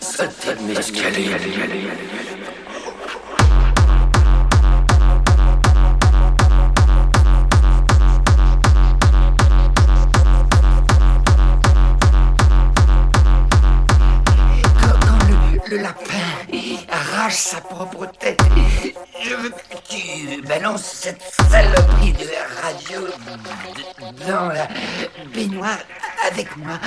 Sentimiz geliyor. Le lapin arrache sa propre tête. Je veux que tu balances cette saloperie de radio dans la baignoire avec moi.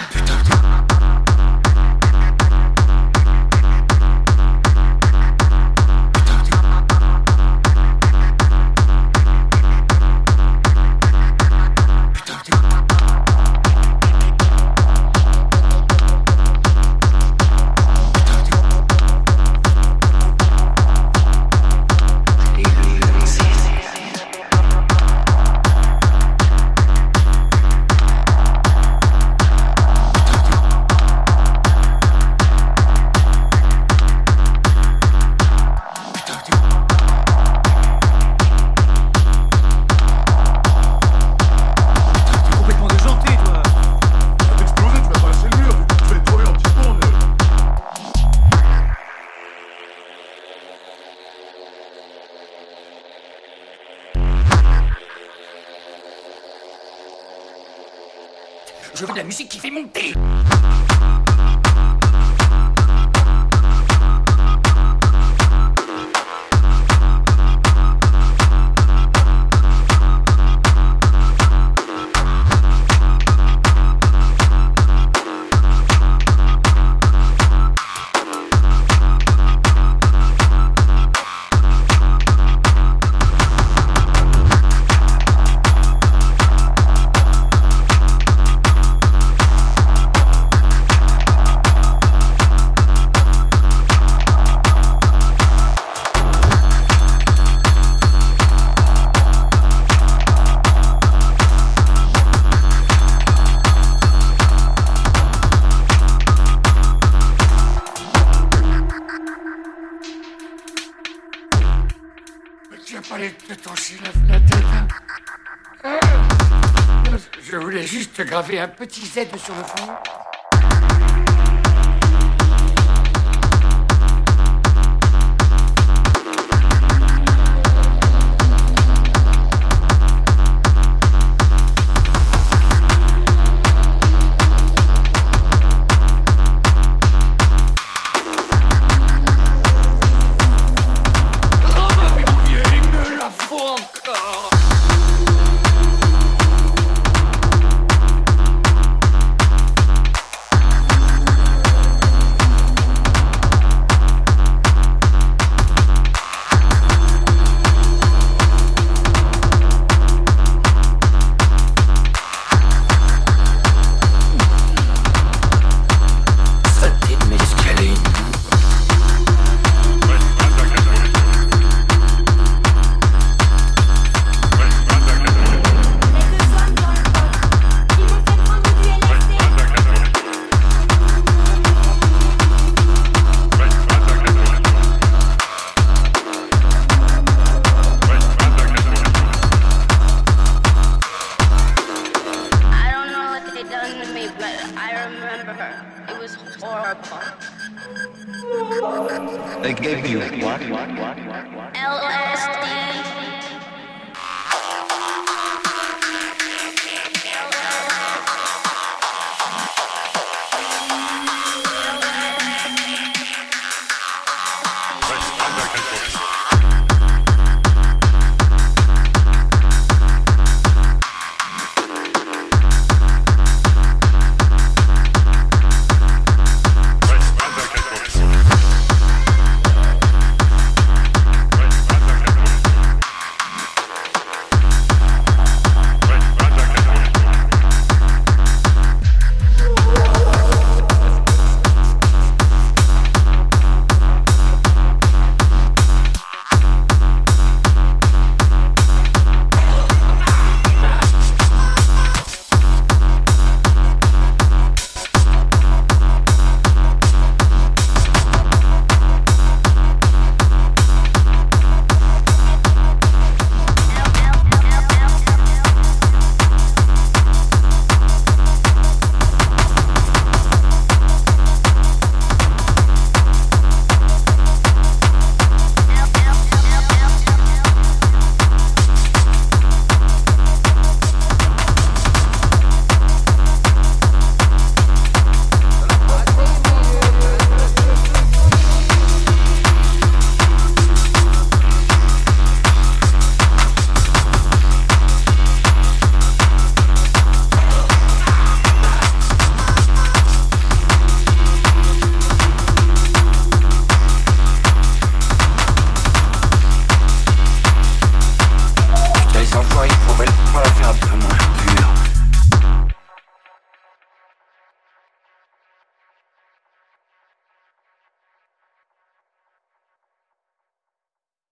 Je veux de la musique qui fait monter. Euh, je voulais juste graver un petit Z sur le front. Remember her. It was horrible. They gave you what? LSD.